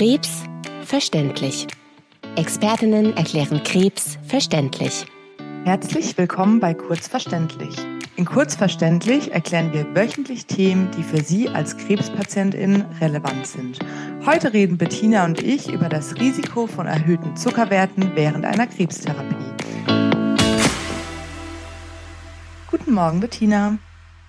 Krebs verständlich. Expertinnen erklären Krebs verständlich. Herzlich willkommen bei Kurzverständlich. In Kurzverständlich erklären wir wöchentlich Themen, die für Sie als Krebspatientin relevant sind. Heute reden Bettina und ich über das Risiko von erhöhten Zuckerwerten während einer Krebstherapie. Guten Morgen, Bettina.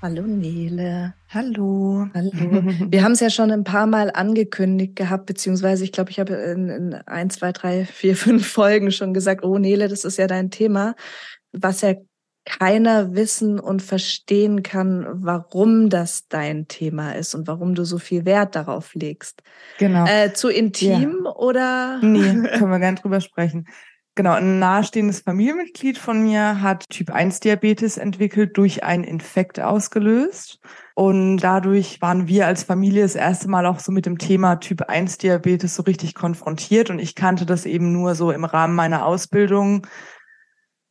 Hallo Nele. Hallo. Hallo. Wir haben es ja schon ein paar Mal angekündigt gehabt, beziehungsweise ich glaube, ich habe in, in ein, zwei, drei, vier, fünf Folgen schon gesagt, oh Nele, das ist ja dein Thema, was ja keiner wissen und verstehen kann, warum das dein Thema ist und warum du so viel Wert darauf legst. Genau. Äh, zu intim ja. oder? Nee, können wir gerne drüber sprechen. Genau, ein nahestehendes Familienmitglied von mir hat Typ 1 Diabetes entwickelt, durch einen Infekt ausgelöst. Und dadurch waren wir als Familie das erste Mal auch so mit dem Thema Typ 1 Diabetes so richtig konfrontiert. Und ich kannte das eben nur so im Rahmen meiner Ausbildung.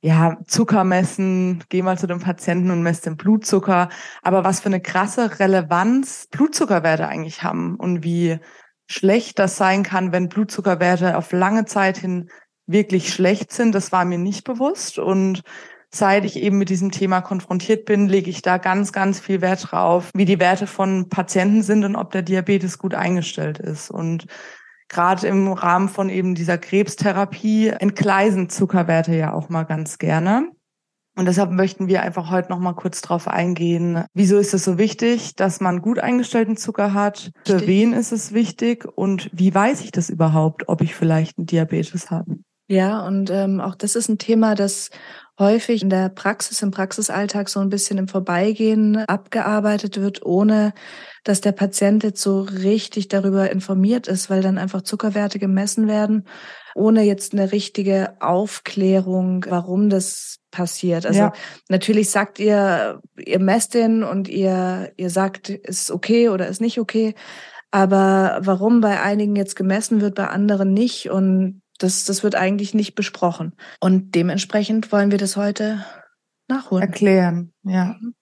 Ja, Zucker messen, geh mal zu dem Patienten und mess den Blutzucker. Aber was für eine krasse Relevanz Blutzuckerwerte eigentlich haben und wie schlecht das sein kann, wenn Blutzuckerwerte auf lange Zeit hin wirklich schlecht sind. Das war mir nicht bewusst. Und seit ich eben mit diesem Thema konfrontiert bin, lege ich da ganz, ganz viel Wert drauf, wie die Werte von Patienten sind und ob der Diabetes gut eingestellt ist. Und gerade im Rahmen von eben dieser Krebstherapie entgleisen Zuckerwerte ja auch mal ganz gerne. Und deshalb möchten wir einfach heute noch mal kurz drauf eingehen. Wieso ist es so wichtig, dass man gut eingestellten Zucker hat? Für Stimmt. wen ist es wichtig? Und wie weiß ich das überhaupt, ob ich vielleicht einen Diabetes habe? Ja, und ähm, auch das ist ein Thema, das häufig in der Praxis, im Praxisalltag so ein bisschen im Vorbeigehen abgearbeitet wird, ohne dass der Patient jetzt so richtig darüber informiert ist, weil dann einfach Zuckerwerte gemessen werden, ohne jetzt eine richtige Aufklärung, warum das passiert. Also ja. natürlich sagt ihr, ihr messt den und ihr, ihr sagt, ist okay oder ist nicht okay. Aber warum bei einigen jetzt gemessen wird, bei anderen nicht und das, das wird eigentlich nicht besprochen. Und dementsprechend wollen wir das heute nachholen. Erklären, ja. Mhm.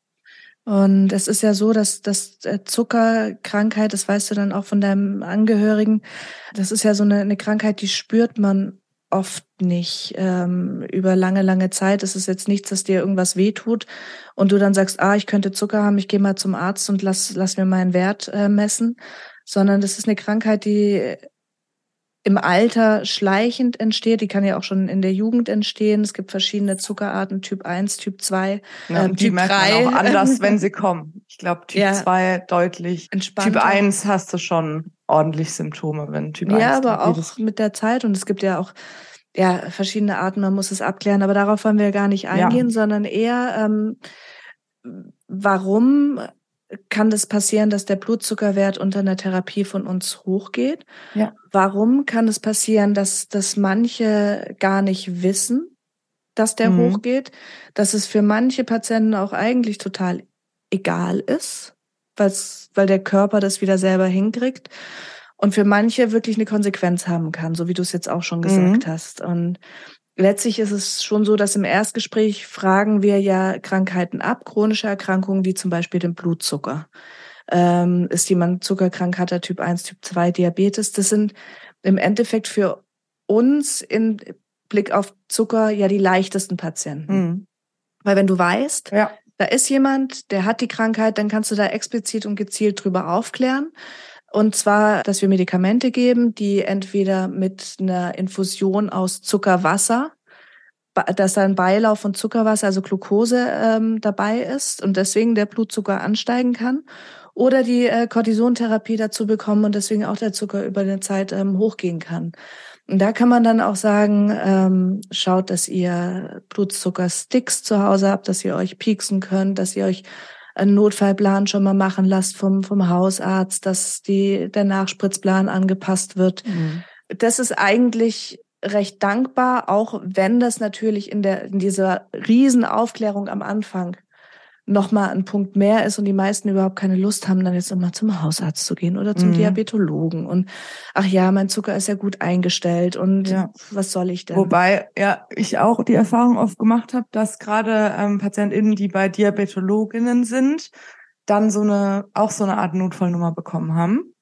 Und es ist ja so, dass, dass äh, Zuckerkrankheit, das weißt du dann auch von deinem Angehörigen, das ist ja so eine, eine Krankheit, die spürt man oft nicht ähm, über lange, lange Zeit. Es ist jetzt nichts, dass dir irgendwas wehtut und du dann sagst, ah, ich könnte Zucker haben, ich gehe mal zum Arzt und lass, lass mir meinen Wert äh, messen, sondern das ist eine Krankheit, die im Alter schleichend entsteht. Die kann ja auch schon in der Jugend entstehen. Es gibt verschiedene Zuckerarten, Typ 1, Typ 2, ja, ähm, Typ 3. auch anders, wenn sie kommen. Ich glaube, Typ ja. 2 deutlich. Typ 1 hast du schon ordentlich Symptome, wenn Typ 1 Ja, aber auch mit der Zeit. Und es gibt ja auch ja, verschiedene Arten, man muss es abklären. Aber darauf wollen wir gar nicht eingehen, ja. sondern eher, ähm, warum kann das passieren, dass der Blutzuckerwert unter einer Therapie von uns hochgeht? Ja. Warum kann es passieren, dass, dass manche gar nicht wissen, dass der mhm. hochgeht? Dass es für manche Patienten auch eigentlich total egal ist, weil der Körper das wieder selber hinkriegt und für manche wirklich eine Konsequenz haben kann, so wie du es jetzt auch schon gesagt mhm. hast. Und letztlich ist es schon so, dass im Erstgespräch fragen wir ja Krankheiten ab, chronische Erkrankungen wie zum Beispiel den Blutzucker. Ähm, ist jemand zuckerkrank, hat er Typ 1, Typ 2 Diabetes? Das sind im Endeffekt für uns in Blick auf Zucker ja die leichtesten Patienten. Mhm. Weil wenn du weißt, ja. da ist jemand, der hat die Krankheit, dann kannst du da explizit und gezielt drüber aufklären. Und zwar, dass wir Medikamente geben, die entweder mit einer Infusion aus Zuckerwasser, dass da ein Beilauf von Zuckerwasser, also Glucose ähm, dabei ist und deswegen der Blutzucker ansteigen kann. Oder die äh, Cortisontherapie dazu bekommen und deswegen auch der Zucker über eine Zeit ähm, hochgehen kann. Und da kann man dann auch sagen, ähm, schaut, dass ihr Blutzuckersticks zu Hause habt, dass ihr euch pieksen könnt, dass ihr euch einen Notfallplan schon mal machen lasst vom, vom Hausarzt, dass die, der Nachspritzplan angepasst wird. Mhm. Das ist eigentlich recht dankbar, auch wenn das natürlich in der, in dieser Riesenaufklärung am Anfang nochmal ein Punkt mehr ist und die meisten überhaupt keine Lust haben, dann jetzt immer zum Hausarzt zu gehen oder zum mhm. Diabetologen und ach ja, mein Zucker ist ja gut eingestellt und ja. was soll ich denn? Wobei ja ich auch die Erfahrung oft gemacht habe, dass gerade ähm, PatientInnen, die bei Diabetologinnen sind, dann so eine auch so eine Art Notfallnummer bekommen haben.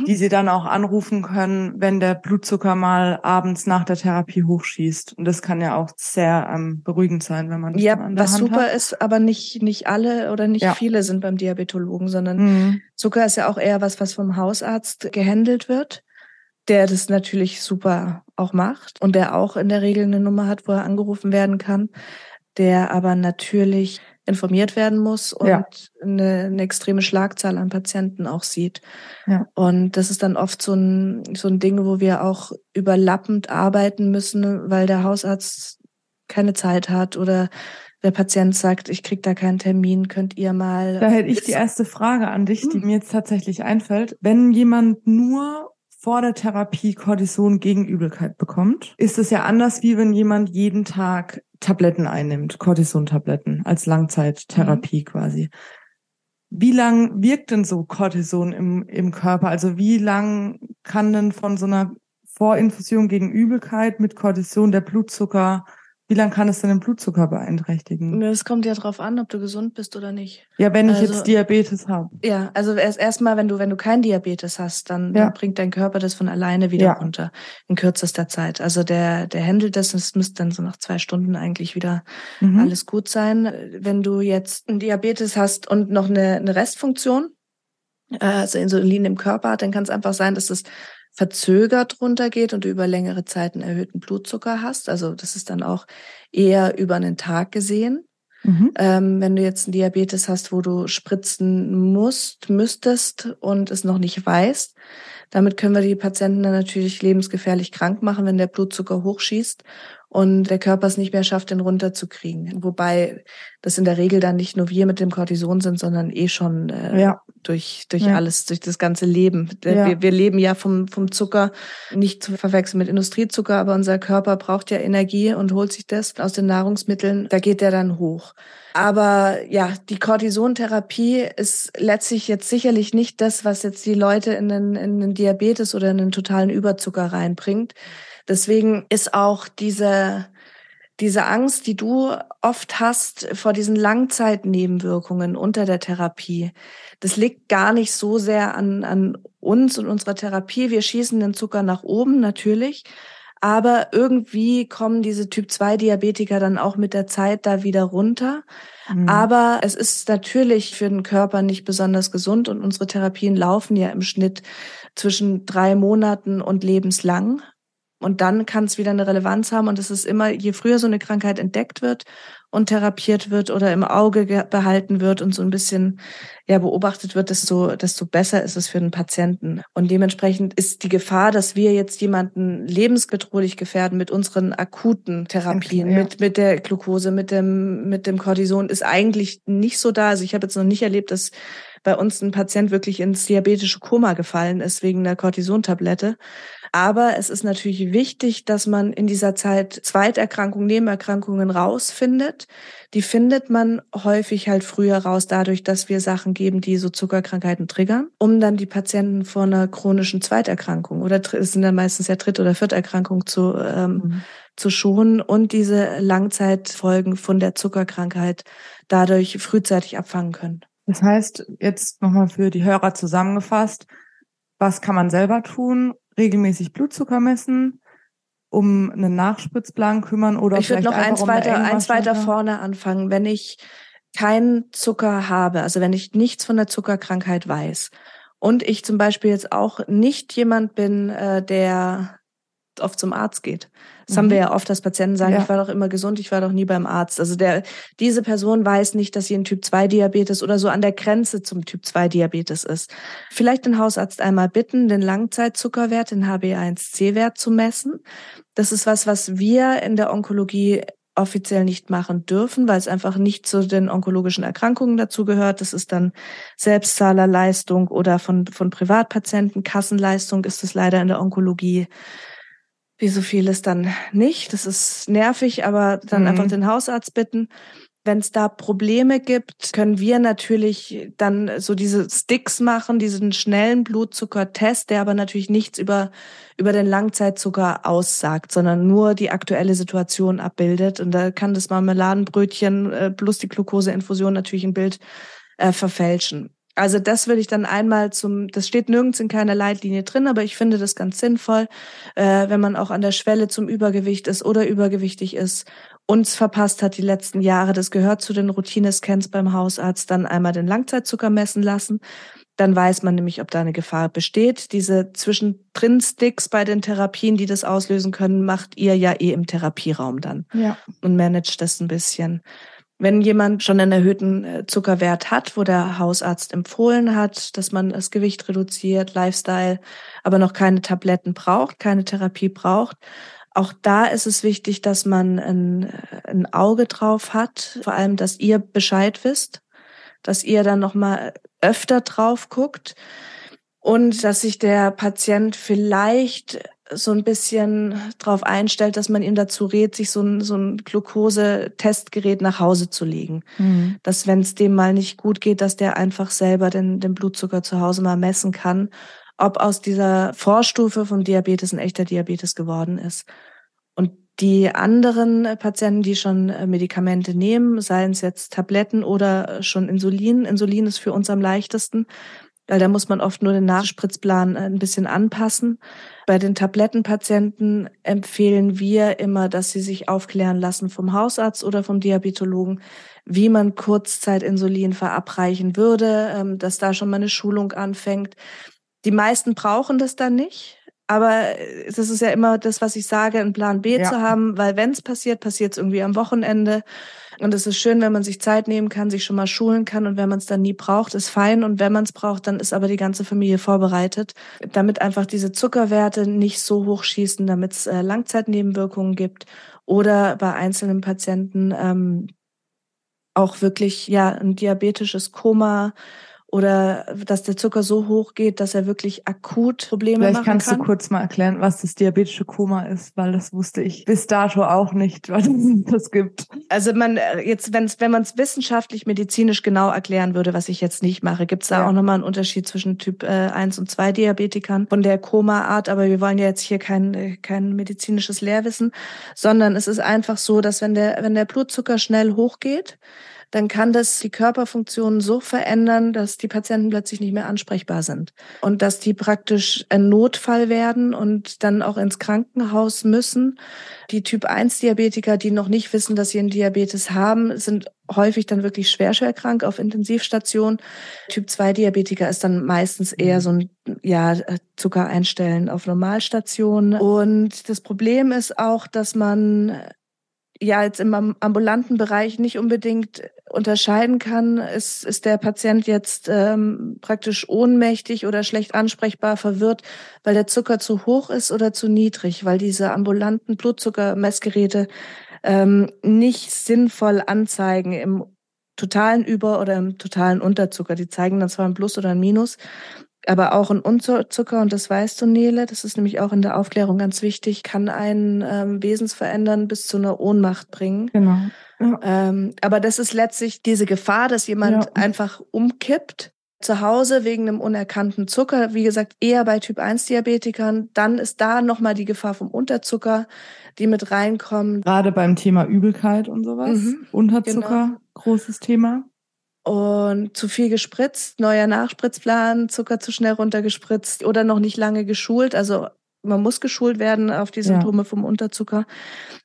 Mhm. die sie dann auch anrufen können, wenn der Blutzucker mal abends nach der Therapie hochschießt. Und das kann ja auch sehr ähm, beruhigend sein, wenn man das ja, an der was Hand super hat. ist, aber nicht nicht alle oder nicht ja. viele sind beim Diabetologen, sondern mhm. Zucker ist ja auch eher was, was vom Hausarzt gehandelt wird der das natürlich super auch macht und der auch in der Regel eine Nummer hat, wo er angerufen werden kann, der aber natürlich informiert werden muss und ja. eine, eine, extreme Schlagzahl an Patienten auch sieht. Ja. Und das ist dann oft so ein, so ein Ding, wo wir auch überlappend arbeiten müssen, weil der Hausarzt keine Zeit hat oder der Patient sagt, ich krieg da keinen Termin, könnt ihr mal. Da hätte ich die erste Frage an dich, die hm. mir jetzt tatsächlich einfällt. Wenn jemand nur vor der Therapie Cortison gegen Übelkeit bekommt, ist es ja anders, wie wenn jemand jeden Tag Tabletten einnimmt, Cortison-Tabletten als Langzeittherapie mhm. quasi. Wie lang wirkt denn so Cortison im, im Körper? Also wie lang kann denn von so einer Vorinfusion gegen Übelkeit mit Cortison der Blutzucker wie lange kann es denn den Blutzucker beeinträchtigen? Es kommt ja drauf an, ob du gesund bist oder nicht. Ja, wenn ich also, jetzt Diabetes habe. Ja, also erst erstmal, wenn du wenn du kein Diabetes hast, dann, ja. dann, bringt dein Körper das von alleine wieder ja. runter in kürzester Zeit. Also der der handelt das, es müsste dann so nach zwei Stunden eigentlich wieder mhm. alles gut sein. Wenn du jetzt einen Diabetes hast und noch eine, eine Restfunktion, äh, also Insulin im Körper hat, dann kann es einfach sein, dass das verzögert runtergeht und du über längere Zeit einen erhöhten Blutzucker hast. Also das ist dann auch eher über einen Tag gesehen. Mhm. Ähm, wenn du jetzt einen Diabetes hast, wo du spritzen musst, müsstest und es noch nicht weißt, damit können wir die Patienten dann natürlich lebensgefährlich krank machen, wenn der Blutzucker hochschießt und der Körper es nicht mehr schafft, den runterzukriegen. Wobei das in der Regel dann nicht nur wir mit dem Cortison sind, sondern eh schon äh, ja. durch, durch ja. alles, durch das ganze Leben. Ja. Wir, wir leben ja vom, vom Zucker, nicht zu verwechseln mit Industriezucker, aber unser Körper braucht ja Energie und holt sich das aus den Nahrungsmitteln. Da geht der dann hoch. Aber ja, die Cortisontherapie ist letztlich jetzt sicherlich nicht das, was jetzt die Leute in den, in den Diabetes oder in den totalen Überzucker reinbringt. Deswegen ist auch diese, diese Angst, die du oft hast vor diesen Langzeitnebenwirkungen unter der Therapie, das liegt gar nicht so sehr an, an uns und unserer Therapie. Wir schießen den Zucker nach oben, natürlich. Aber irgendwie kommen diese Typ-2-Diabetiker dann auch mit der Zeit da wieder runter. Mhm. Aber es ist natürlich für den Körper nicht besonders gesund und unsere Therapien laufen ja im Schnitt zwischen drei Monaten und lebenslang. Und dann kann es wieder eine Relevanz haben. Und es ist immer, je früher so eine Krankheit entdeckt wird und therapiert wird oder im Auge behalten wird und so ein bisschen ja beobachtet wird, desto, desto besser ist es für den Patienten. Und dementsprechend ist die Gefahr, dass wir jetzt jemanden lebensbedrohlich gefährden mit unseren akuten Therapien, ja. mit, mit der Glucose, mit dem, mit dem Cortison, ist eigentlich nicht so da. Also ich habe jetzt noch nicht erlebt, dass bei uns ein Patient wirklich ins diabetische Koma gefallen ist wegen der Cortisontablette. Aber es ist natürlich wichtig, dass man in dieser Zeit Zweiterkrankungen, Nebenerkrankungen rausfindet. Die findet man häufig halt früher raus, dadurch, dass wir Sachen geben, die so Zuckerkrankheiten triggern, um dann die Patienten vor einer chronischen Zweiterkrankung oder es sind dann meistens ja Dritt- oder Vierterkrankung zu, ähm, mhm. zu schonen und diese Langzeitfolgen von der Zuckerkrankheit dadurch frühzeitig abfangen können. Das heißt, jetzt nochmal für die Hörer zusammengefasst, was kann man selber tun? Regelmäßig Blutzucker messen, um einen Nachspritzplan kümmern oder ich würde noch eins weiter, eins weiter vorne anfangen. Wenn ich keinen Zucker habe, also wenn ich nichts von der Zuckerkrankheit weiß und ich zum Beispiel jetzt auch nicht jemand bin, äh, der oft zum Arzt geht. Das mhm. haben wir mhm. ja oft, dass Patienten sagen, ja. ich war doch immer gesund, ich war doch nie beim Arzt. Also der, diese Person weiß nicht, dass sie ein Typ 2 Diabetes oder so an der Grenze zum Typ 2 Diabetes ist. Vielleicht den Hausarzt einmal bitten, den Langzeitzuckerwert, den HbA1c-Wert zu messen. Das ist was, was wir in der Onkologie offiziell nicht machen dürfen, weil es einfach nicht zu den onkologischen Erkrankungen dazu gehört. Das ist dann Selbstzahlerleistung oder von, von Privatpatienten. Kassenleistung ist es leider in der Onkologie wie so vieles dann nicht. Das ist nervig, aber dann mhm. einfach den Hausarzt bitten. Wenn es da Probleme gibt, können wir natürlich dann so diese Sticks machen, diesen schnellen Blutzuckertest, der aber natürlich nichts über, über den Langzeitzucker aussagt, sondern nur die aktuelle Situation abbildet. Und da kann das Marmeladenbrötchen äh, plus die Glukoseinfusion natürlich ein Bild äh, verfälschen. Also das würde ich dann einmal zum, das steht nirgends in keiner Leitlinie drin, aber ich finde das ganz sinnvoll, äh, wenn man auch an der Schwelle zum Übergewicht ist oder übergewichtig ist, uns verpasst hat die letzten Jahre, das gehört zu den Routinescans beim Hausarzt, dann einmal den Langzeitzucker messen lassen. Dann weiß man nämlich, ob da eine Gefahr besteht. Diese Zwischendrin-Sticks bei den Therapien, die das auslösen können, macht ihr ja eh im Therapieraum dann ja. und managt das ein bisschen. Wenn jemand schon einen erhöhten äh, Zuckerwert hat, wo der Hausarzt empfohlen hat, dass man das Gewicht reduziert, Lifestyle, aber noch keine Tabletten braucht, keine Therapie braucht, auch da ist es wichtig, dass man ein, ein Auge drauf hat, vor allem, dass ihr Bescheid wisst, dass ihr dann noch mal öfter drauf guckt und dass sich der Patient vielleicht so ein bisschen darauf einstellt, dass man ihm dazu rät, sich so ein, so ein Glucose-Testgerät nach Hause zu legen. Mhm. Dass, wenn es dem mal nicht gut geht, dass der einfach selber den, den Blutzucker zu Hause mal messen kann, ob aus dieser Vorstufe vom Diabetes ein echter Diabetes geworden ist. Und die anderen Patienten, die schon Medikamente nehmen, seien es jetzt Tabletten oder schon Insulin. Insulin ist für uns am leichtesten, weil da muss man oft nur den Nachspritzplan ein bisschen anpassen. Bei den Tablettenpatienten empfehlen wir immer, dass sie sich aufklären lassen vom Hausarzt oder vom Diabetologen, wie man Kurzzeitinsulin verabreichen würde, ähm, dass da schon mal eine Schulung anfängt. Die meisten brauchen das dann nicht. Aber das ist ja immer das, was ich sage, einen Plan B ja. zu haben, weil wenn es passiert, passiert es irgendwie am Wochenende. Und es ist schön, wenn man sich Zeit nehmen kann, sich schon mal schulen kann. Und wenn man es dann nie braucht, ist fein. Und wenn man es braucht, dann ist aber die ganze Familie vorbereitet, damit einfach diese Zuckerwerte nicht so hoch schießen, damit es äh, Langzeitnebenwirkungen gibt oder bei einzelnen Patienten ähm, auch wirklich ja ein diabetisches Koma oder dass der Zucker so hoch geht, dass er wirklich akut Probleme Vielleicht machen kann. Vielleicht kannst du kurz mal erklären, was das diabetische Koma ist, weil das wusste ich bis dato auch nicht, was das gibt. Also man äh, jetzt, wenn's, wenn man es wissenschaftlich, medizinisch genau erklären würde, was ich jetzt nicht mache, gibt es da ja. auch nochmal einen Unterschied zwischen Typ äh, 1 und 2 Diabetikern von der Koma-Art, aber wir wollen ja jetzt hier kein, äh, kein medizinisches Lehrwissen, sondern es ist einfach so, dass wenn der, wenn der Blutzucker schnell hochgeht, dann kann das die Körperfunktionen so verändern, dass die Patienten plötzlich nicht mehr ansprechbar sind und dass die praktisch ein Notfall werden und dann auch ins Krankenhaus müssen. Die Typ 1 Diabetiker, die noch nicht wissen, dass sie einen Diabetes haben, sind häufig dann wirklich schwer schwer krank auf Intensivstation. Typ 2 Diabetiker ist dann meistens eher so ein ja, Zucker einstellen auf Normalstation. Und das Problem ist auch, dass man ja jetzt im ambulanten Bereich nicht unbedingt unterscheiden kann, ist, ist der Patient jetzt ähm, praktisch ohnmächtig oder schlecht ansprechbar, verwirrt, weil der Zucker zu hoch ist oder zu niedrig, weil diese ambulanten Blutzuckermessgeräte ähm, nicht sinnvoll anzeigen im totalen Über- oder im totalen Unterzucker. Die zeigen dann zwar ein Plus oder ein Minus, aber auch ein Unterzucker, und das weißt du, Nele, das ist nämlich auch in der Aufklärung ganz wichtig, kann einen ähm, Wesensverändern bis zu einer Ohnmacht bringen. Genau. Ja. Ähm, aber das ist letztlich diese Gefahr, dass jemand ja. einfach umkippt zu Hause wegen einem unerkannten Zucker. Wie gesagt, eher bei Typ 1 Diabetikern. Dann ist da nochmal die Gefahr vom Unterzucker, die mit reinkommen. Gerade beim Thema Übelkeit und sowas. Mhm, Unterzucker, genau. großes Thema und zu viel gespritzt, neuer Nachspritzplan, Zucker zu schnell runtergespritzt oder noch nicht lange geschult. Also man muss geschult werden auf die Symptome ja. vom Unterzucker.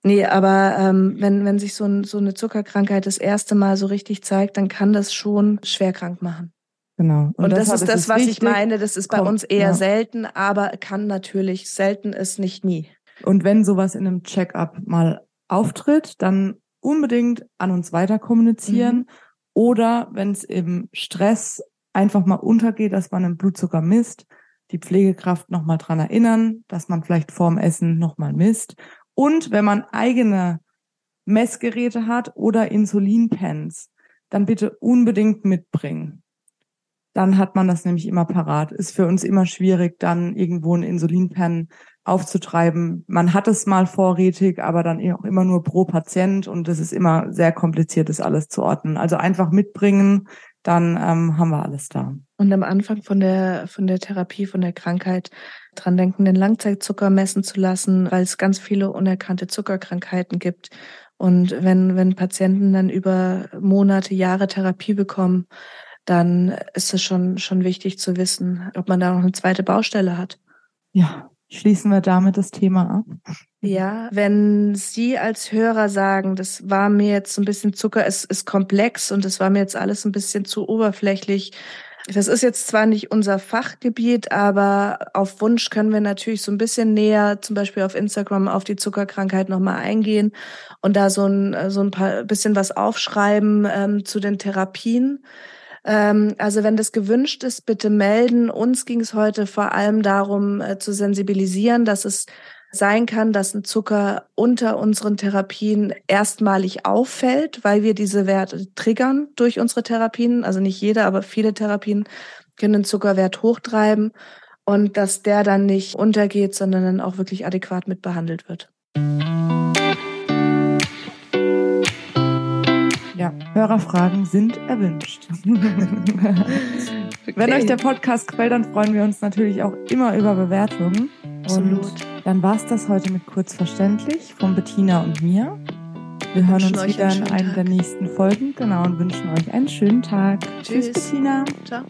Nee, aber ähm, wenn, wenn sich so, ein, so eine Zuckerkrankheit das erste Mal so richtig zeigt, dann kann das schon schwer krank machen. Genau. Und, und das, ist das, was wichtig. ich meine. Das ist bei Kommt, uns eher ja. selten, aber kann natürlich selten ist nicht nie. Und wenn sowas in einem Check-up mal auftritt, dann unbedingt an uns weiter kommunizieren. Mhm oder wenn es im Stress einfach mal untergeht, dass man den Blutzucker misst, die Pflegekraft nochmal dran erinnern, dass man vielleicht vorm Essen nochmal misst. Und wenn man eigene Messgeräte hat oder Insulinpens, dann bitte unbedingt mitbringen. Dann hat man das nämlich immer parat. Ist für uns immer schwierig, dann irgendwo ein Insulinpen aufzutreiben. Man hat es mal vorrätig, aber dann auch immer nur pro Patient und es ist immer sehr kompliziert, das alles zu ordnen. Also einfach mitbringen, dann ähm, haben wir alles da. Und am Anfang von der von der Therapie, von der Krankheit dran denken, den Langzeitzucker messen zu lassen, weil es ganz viele unerkannte Zuckerkrankheiten gibt. Und wenn wenn Patienten dann über Monate, Jahre Therapie bekommen, dann ist es schon, schon wichtig zu wissen, ob man da noch eine zweite Baustelle hat. Ja, schließen wir damit das Thema ab. Ja, wenn Sie als Hörer sagen, das war mir jetzt so ein bisschen Zucker, es ist komplex und es war mir jetzt alles ein bisschen zu oberflächlich. Das ist jetzt zwar nicht unser Fachgebiet, aber auf Wunsch können wir natürlich so ein bisschen näher, zum Beispiel auf Instagram, auf die Zuckerkrankheit nochmal eingehen und da so ein, so ein paar bisschen was aufschreiben ähm, zu den Therapien. Ähm, also wenn das gewünscht ist, bitte melden. Uns ging es heute vor allem darum, äh, zu sensibilisieren, dass es sein kann, dass ein Zucker unter unseren Therapien erstmalig auffällt, weil wir diese Werte triggern durch unsere Therapien. Also nicht jeder, aber viele Therapien können den Zuckerwert hochtreiben und dass der dann nicht untergeht, sondern dann auch wirklich adäquat mit behandelt wird. Hörerfragen sind erwünscht. Wenn euch der Podcast gefällt, dann freuen wir uns natürlich auch immer über Bewertungen. Absolut. Und dann war es das heute mit Kurzverständlich von Bettina und mir. Wir hören uns wieder in einer der nächsten Folgen, genau, und wünschen euch einen schönen Tag. Tschüss, Tschüss Bettina. Ciao.